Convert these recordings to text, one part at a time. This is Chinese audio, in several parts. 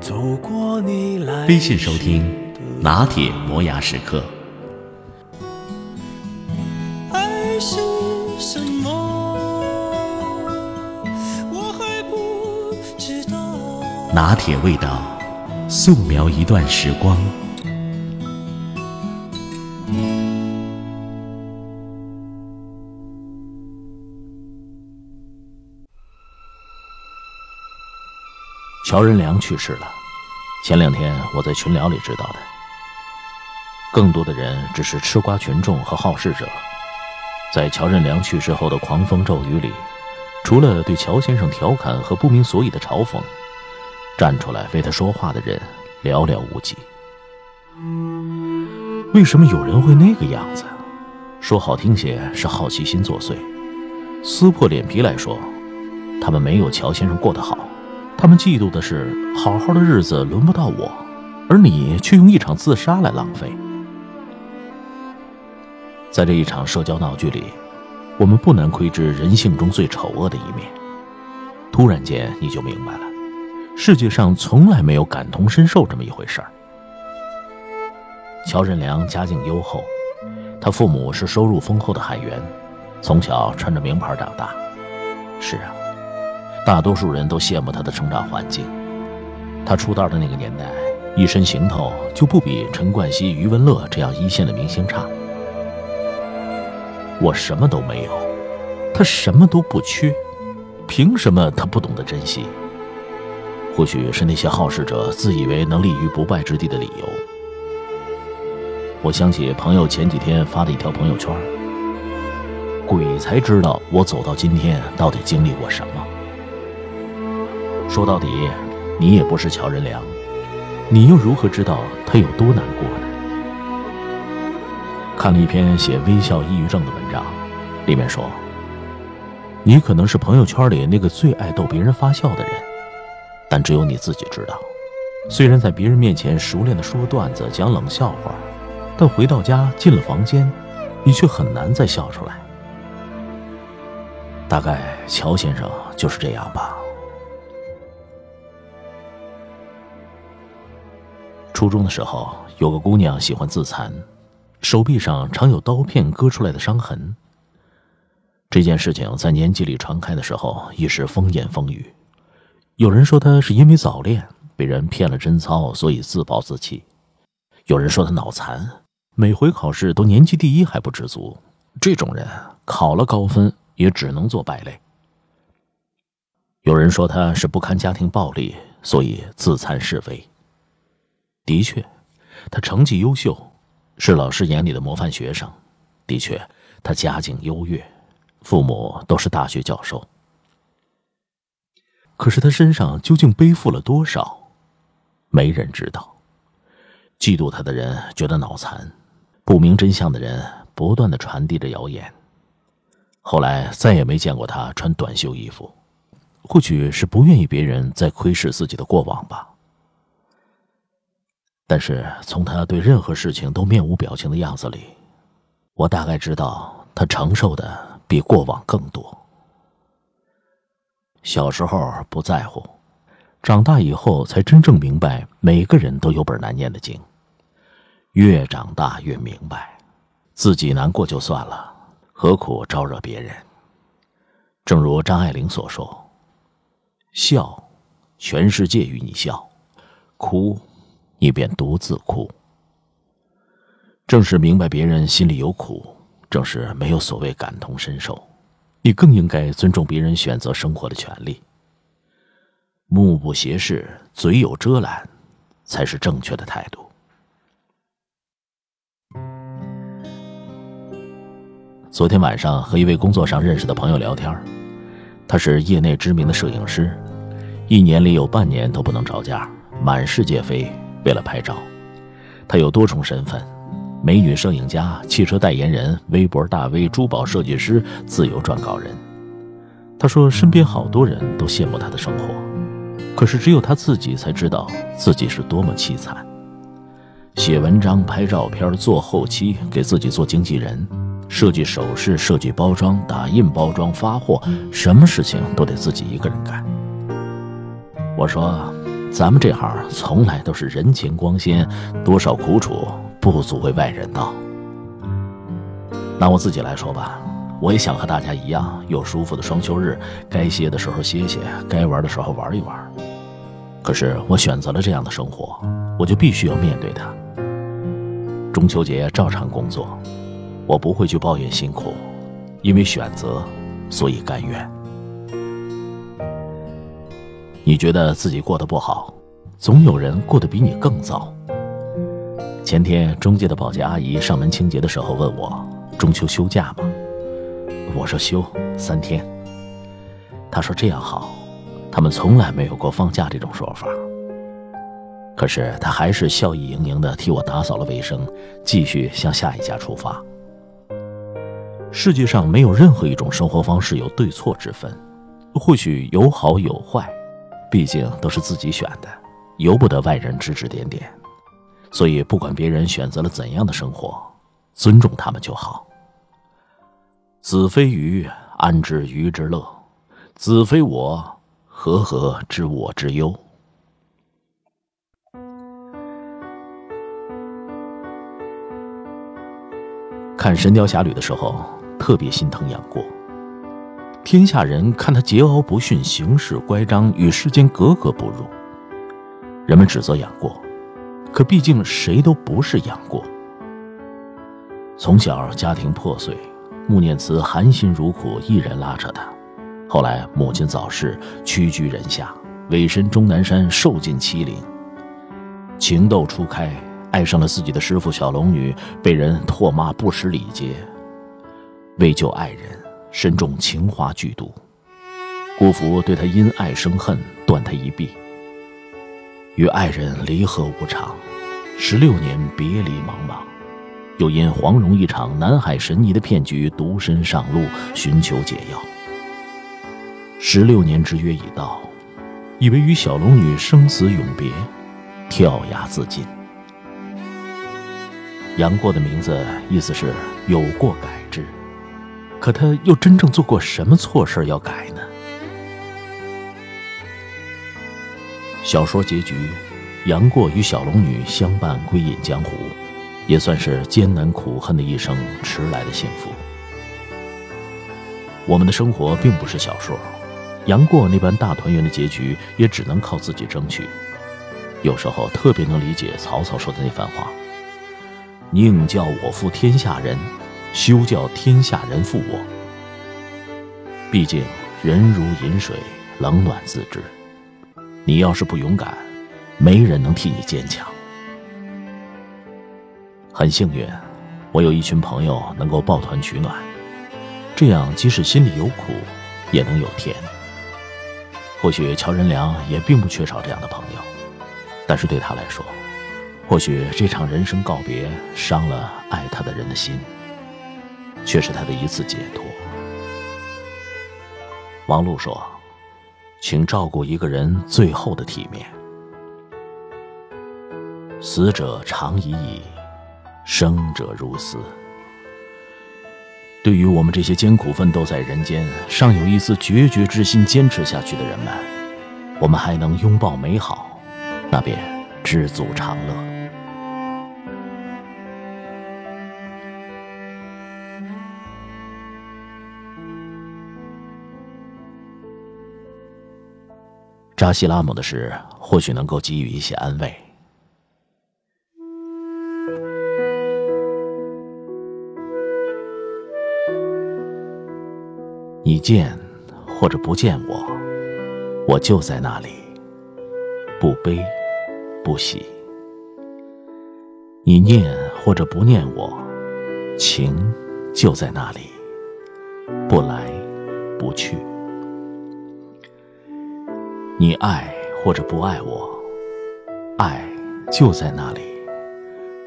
走过你来微信收听拿铁磨牙时刻。爱是什么？我还不知道。拿铁味道，素描一段时光。乔任梁去世了，前两天我在群聊里知道的。更多的人只是吃瓜群众和好事者，在乔任梁去世后的狂风骤雨里，除了对乔先生调侃和不明所以的嘲讽，站出来为他说话的人寥寥无几。为什么有人会那个样子？说好听些是好奇心作祟，撕破脸皮来说，他们没有乔先生过得好。他们嫉妒的是，好好的日子轮不到我，而你却用一场自杀来浪费。在这一场社交闹剧里，我们不难窥知人性中最丑恶的一面。突然间，你就明白了，世界上从来没有感同身受这么一回事儿。乔任梁家境优厚，他父母是收入丰厚的海员，从小穿着名牌长大。是啊。大多数人都羡慕他的成长环境。他出道的那个年代，一身行头就不比陈冠希、余文乐这样一线的明星差。我什么都没有，他什么都不缺，凭什么他不懂得珍惜？或许是那些好事者自以为能立于不败之地的理由。我想起朋友前几天发的一条朋友圈：鬼才知道我走到今天到底经历过什么。说到底，你也不是乔任梁，你又如何知道他有多难过呢？看了一篇写微笑抑郁症的文章，里面说，你可能是朋友圈里那个最爱逗别人发笑的人，但只有你自己知道，虽然在别人面前熟练的说段子、讲冷笑话，但回到家进了房间，你却很难再笑出来。大概乔先生就是这样吧。初中的时候，有个姑娘喜欢自残，手臂上常有刀片割出来的伤痕。这件事情在年级里传开的时候，一时风言风语。有人说她是因为早恋被人骗了贞操，所以自暴自弃；有人说她脑残，每回考试都年级第一还不知足，这种人考了高分也只能做败类。有人说她是不堪家庭暴力，所以自残是非。的确，他成绩优秀，是老师眼里的模范学生。的确，他家境优越，父母都是大学教授。可是他身上究竟背负了多少？没人知道。嫉妒他的人觉得脑残，不明真相的人不断的传递着谣言。后来再也没见过他穿短袖衣服，或许是不愿意别人再窥视自己的过往吧。但是从他对任何事情都面无表情的样子里，我大概知道他承受的比过往更多。小时候不在乎，长大以后才真正明白，每个人都有本难念的经。越长大越明白，自己难过就算了，何苦招惹别人？正如张爱玲所说：“笑，全世界与你笑；哭。”你便独自哭。正是明白别人心里有苦，正是没有所谓感同身受，你更应该尊重别人选择生活的权利。目不斜视，嘴有遮拦，才是正确的态度。昨天晚上和一位工作上认识的朋友聊天，他是业内知名的摄影师，一年里有半年都不能着家。满世界飞，为了拍照。他有多重身份：美女摄影家、汽车代言人、微博大 V、珠宝设计师、自由撰稿人。他说，身边好多人都羡慕他的生活，可是只有他自己才知道自己是多么凄惨。写文章、拍照片、做后期，给自己做经纪人，设计首饰、设计包装、打印包装、发货，什么事情都得自己一个人干。我说，咱们这行从来都是人情光鲜，多少苦楚不足为外人道。拿我自己来说吧，我也想和大家一样，有舒服的双休日，该歇的时候歇歇，该玩的时候玩一玩。可是我选择了这样的生活，我就必须要面对它。中秋节照常工作，我不会去抱怨辛苦，因为选择，所以甘愿。你觉得自己过得不好，总有人过得比你更糟。前天中介的保洁阿姨上门清洁的时候问我：“中秋休假吗？”我说：“休三天。”她说：“这样好，他们从来没有过放假这种说法。”可是她还是笑意盈盈的替我打扫了卫生，继续向下一家出发。世界上没有任何一种生活方式有对错之分，或许有好有坏。毕竟都是自己选的，由不得外人指指点点，所以不管别人选择了怎样的生活，尊重他们就好。子非鱼，安知鱼之乐？子非我，何何知我之忧？看《神雕侠侣》的时候，特别心疼杨过。天下人看他桀骜不驯、行事乖张，与世间格格不入。人们指责杨过，可毕竟谁都不是杨过。从小家庭破碎，穆念慈含辛茹苦一人拉扯他。后来母亲早逝，屈居人下，委身终南山，受尽欺凌。情窦初开，爱上了自己的师傅小龙女，被人唾骂不识礼节。为救爱人。身中情花剧毒，姑父对他因爱生恨，断他一臂。与爱人离合无常，十六年别离茫茫，又因黄蓉一场南海神尼的骗局，独身上路寻求解药。十六年之约已到，以为与小龙女生死永别，跳崖自尽。杨过的名字意思是有过改之。可他又真正做过什么错事要改呢？小说结局，杨过与小龙女相伴归隐江湖，也算是艰难苦恨的一生迟来的幸福。我们的生活并不是小说，杨过那般大团圆的结局，也只能靠自己争取。有时候特别能理解曹操说的那番话：“宁叫我负天下人。”休叫天下人负我。毕竟人如饮水，冷暖自知。你要是不勇敢，没人能替你坚强。很幸运，我有一群朋友能够抱团取暖，这样即使心里有苦，也能有甜。或许乔任梁也并不缺少这样的朋友，但是对他来说，或许这场人生告别伤了爱他的人的心。却是他的一次解脱。王璐说：“请照顾一个人最后的体面。死者长已矣，生者如斯。对于我们这些艰苦奋斗在人间、尚有一丝决绝之心坚持下去的人们，我们还能拥抱美好，那便知足常乐。”扎西拉姆的事或许能够给予一些安慰。你见或者不见我，我就在那里，不悲不喜。你念或者不念我，情就在那里，不来不去。你爱或者不爱我，爱就在那里，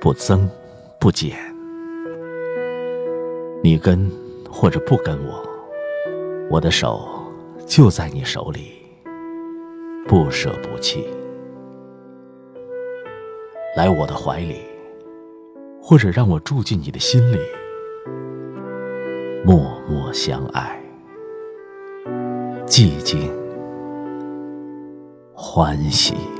不增不减。你跟或者不跟我，我的手就在你手里，不舍不弃。来我的怀里，或者让我住进你的心里，默默相爱，寂静欢喜。